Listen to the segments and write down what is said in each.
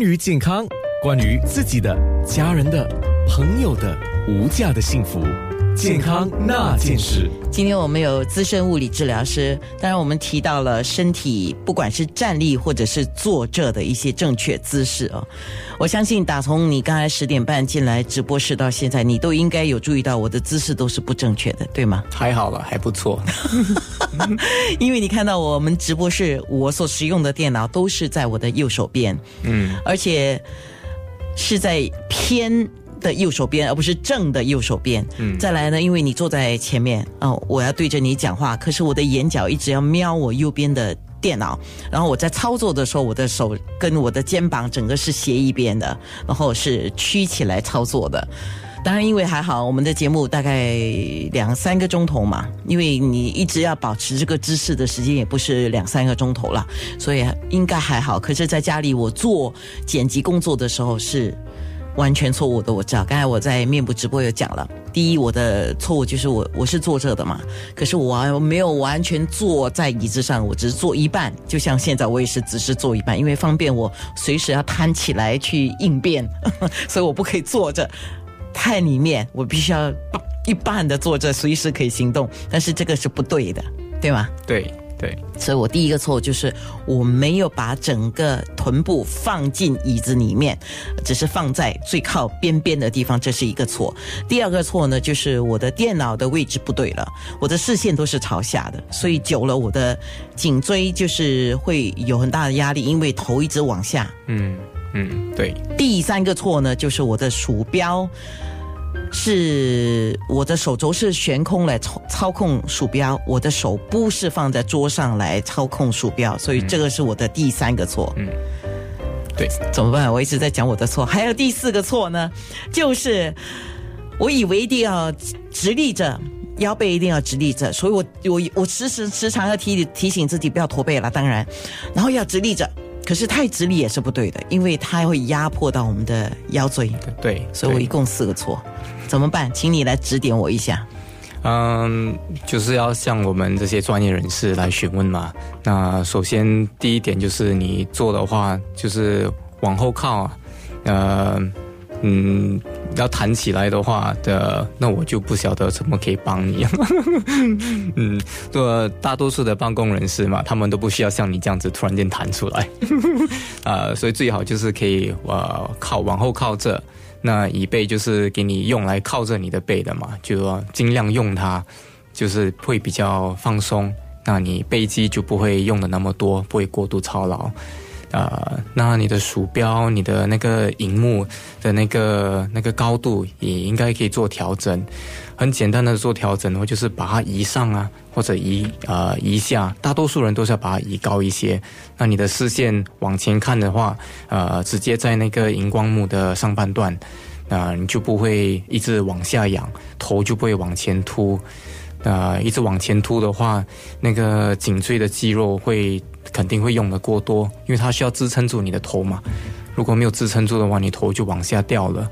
关于健康，关于自己的、家人的、朋友的无价的幸福，健康那件事。今天我们有资深物理治疗师，当然我们提到了身体不管是站立或者是坐着的一些正确姿势哦。我相信打从你刚才十点半进来直播室到现在，你都应该有注意到我的姿势都是不正确的，对吗？还好了，还不错。因为你看到我们直播室，我所使用的电脑都是在我的右手边，嗯，而且是在偏。的右手边，而不是正的右手边。嗯，再来呢，因为你坐在前面，哦，我要对着你讲话，可是我的眼角一直要瞄我右边的电脑，然后我在操作的时候，我的手跟我的肩膀整个是斜一边的，然后是曲起来操作的。当然，因为还好，我们的节目大概两三个钟头嘛，因为你一直要保持这个姿势的时间也不是两三个钟头了，所以应该还好。可是，在家里我做剪辑工作的时候是。完全错误的，我知道。刚才我在面部直播有讲了，第一，我的错误就是我我是坐着的嘛，可是我没有完全坐在椅子上，我只是坐一半，就像现在我也是只是坐一半，因为方便我随时要摊起来去应变，所以我不可以坐着太里面，我必须要一半的坐着，随时可以行动，但是这个是不对的，对吗？对。对，所以我第一个错误就是我没有把整个臀部放进椅子里面，只是放在最靠边边的地方，这是一个错。第二个错呢，就是我的电脑的位置不对了，我的视线都是朝下的，所以久了我的颈椎就是会有很大的压力，因为头一直往下。嗯嗯，对。第三个错呢，就是我的鼠标。是我的手肘是悬空来操操控鼠标，我的手不是放在桌上来操控鼠标，所以这个是我的第三个错。嗯，对，怎么办？我一直在讲我的错，还有第四个错呢，就是我以为一定要直立着，腰背一定要直立着，所以我我我时时时常要提提醒自己不要驼背了，当然，然后要直立着，可是太直立也是不对的，因为它会压迫到我们的腰椎。对，所以我一共四个错。怎么办？请你来指点我一下。嗯，就是要向我们这些专业人士来询问嘛。那首先第一点就是你做的话，就是往后靠，呃，嗯，要弹起来的话的，那我就不晓得怎么可以帮你。嗯，做大多数的办公人士嘛，他们都不需要像你这样子突然间弹出来。啊，所以最好就是可以呃靠往后靠着。那椅背就是给你用来靠着你的背的嘛，就说尽量用它，就是会比较放松。那你背肌就不会用的那么多，不会过度操劳。呃，那你的鼠标、你的那个荧幕的那个那个高度也应该可以做调整。很简单的做调整的话，就是把它移上啊，或者移呃移下。大多数人都是要把它移高一些。那你的视线往前看的话，呃，直接在那个荧光幕的上半段，那你就不会一直往下仰，头就不会往前凸。呃，一直往前凸的话，那个颈椎的肌肉会。肯定会用的过多，因为它需要支撑住你的头嘛。如果没有支撑住的话，你头就往下掉了。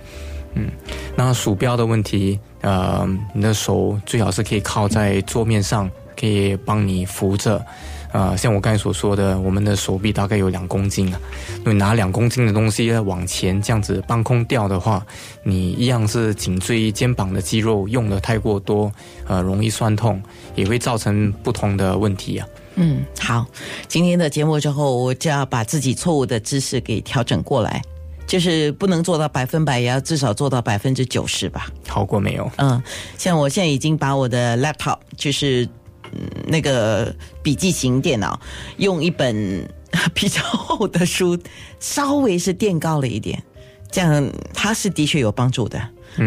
嗯，那鼠标的问题，呃，你的手最好是可以靠在桌面上，可以帮你扶着。呃，像我刚才所说的，我们的手臂大概有两公斤啊，你拿两公斤的东西往前这样子半空掉的话，你一样是颈椎、肩膀的肌肉用的太过多，呃，容易酸痛，也会造成不同的问题啊。嗯，好，今天的节目之后，我就要把自己错误的知识给调整过来，就是不能做到百分百，也要至少做到百分之九十吧。好过没有？嗯，像我现在已经把我的 laptop，就是嗯那个笔记型电脑，用一本 比较厚的书，稍微是垫高了一点，这样他是的确有帮助的。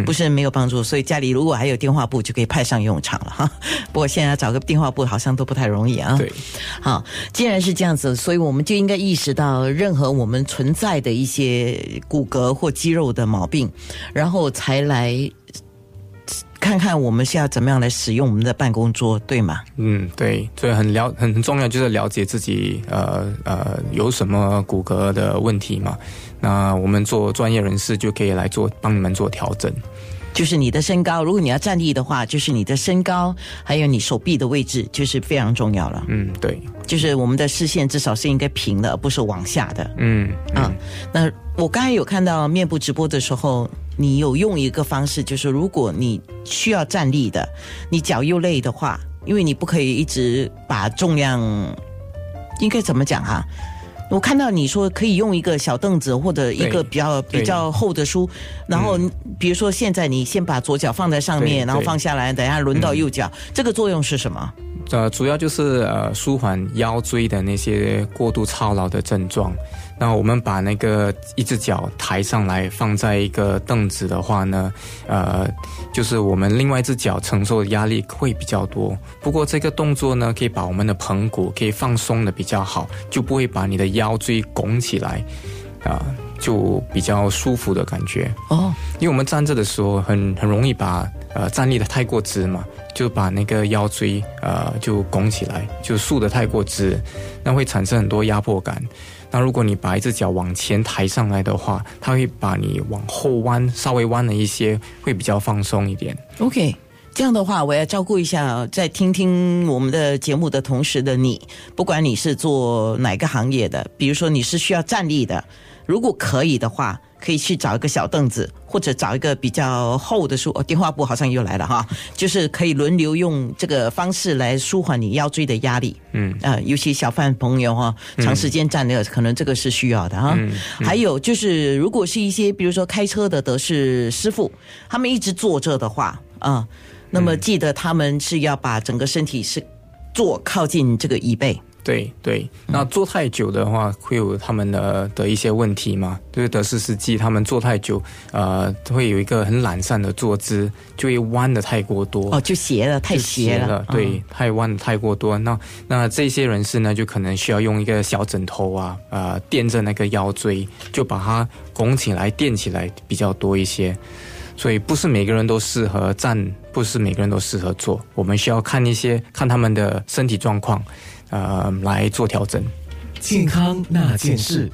不是没有帮助，所以家里如果还有电话簿，就可以派上用场了哈。不过现在找个电话簿好像都不太容易啊。对，好，既然是这样子，所以我们就应该意识到任何我们存在的一些骨骼或肌肉的毛病，然后才来看看我们是要怎么样来使用我们的办公桌，对吗？嗯，对，所以很了很重要，就是了解自己呃呃有什么骨骼的问题嘛。那我们做专业人士就可以来做帮你们做调整。就是你的身高。如果你要站立的话，就是你的身高，还有你手臂的位置，就是非常重要了。嗯，对，就是我们的视线至少是应该平的，而不是往下的。嗯啊，那我刚才有看到面部直播的时候，你有用一个方式，就是如果你需要站立的，你脚又累的话，因为你不可以一直把重量，应该怎么讲啊？我看到你说可以用一个小凳子或者一个比较比较厚的书，然后比如说现在你先把左脚放在上面，然后放下来，等一下轮到右脚，这个作用是什么？呃，主要就是呃舒缓腰椎的那些过度操劳的症状。那我们把那个一只脚抬上来，放在一个凳子的话呢，呃，就是我们另外一只脚承受的压力会比较多。不过这个动作呢，可以把我们的盆骨可以放松的比较好，就不会把你的腰椎拱起来，啊、就比较舒服的感觉。哦，因为我们站着的时候很很容易把呃站立的太过直嘛，就把那个腰椎呃就拱起来，就竖的太过直，那会产生很多压迫感。那如果你把一只脚往前抬上来的话，它会把你往后弯，稍微弯了一些，会比较放松一点。OK，这样的话，我要照顾一下在听听我们的节目的同时的你，不管你是做哪个行业的，比如说你是需要站立的，如果可以的话，可以去找一个小凳子，或者找一个比较厚的书。哦，电话簿好像又来了哈，就是可以轮流用这个方式来舒缓你腰椎的压力。嗯，呃，尤其小贩朋友哈，长时间站的，可能这个是需要的哈。还有就是，如果是一些比如说开车的德士师傅，他们一直坐着的话啊、那么记得他们是要把整个身体是坐靠近这个椅背。对对，那坐太久的话，会有他们的的一些问题嘛？就是德式司机他们坐太久，呃，会有一个很懒散的坐姿，就会弯的太过多。哦，就斜了，太就斜了。嗯对，太弯的太过多。那那这些人士呢，就可能需要用一个小枕头啊，呃，垫着那个腰椎，就把它拱起来、垫起来比较多一些。所以不是每个人都适合站，不是每个人都适合坐。我们需要看一些看他们的身体状况，呃，来做调整。健康那件事。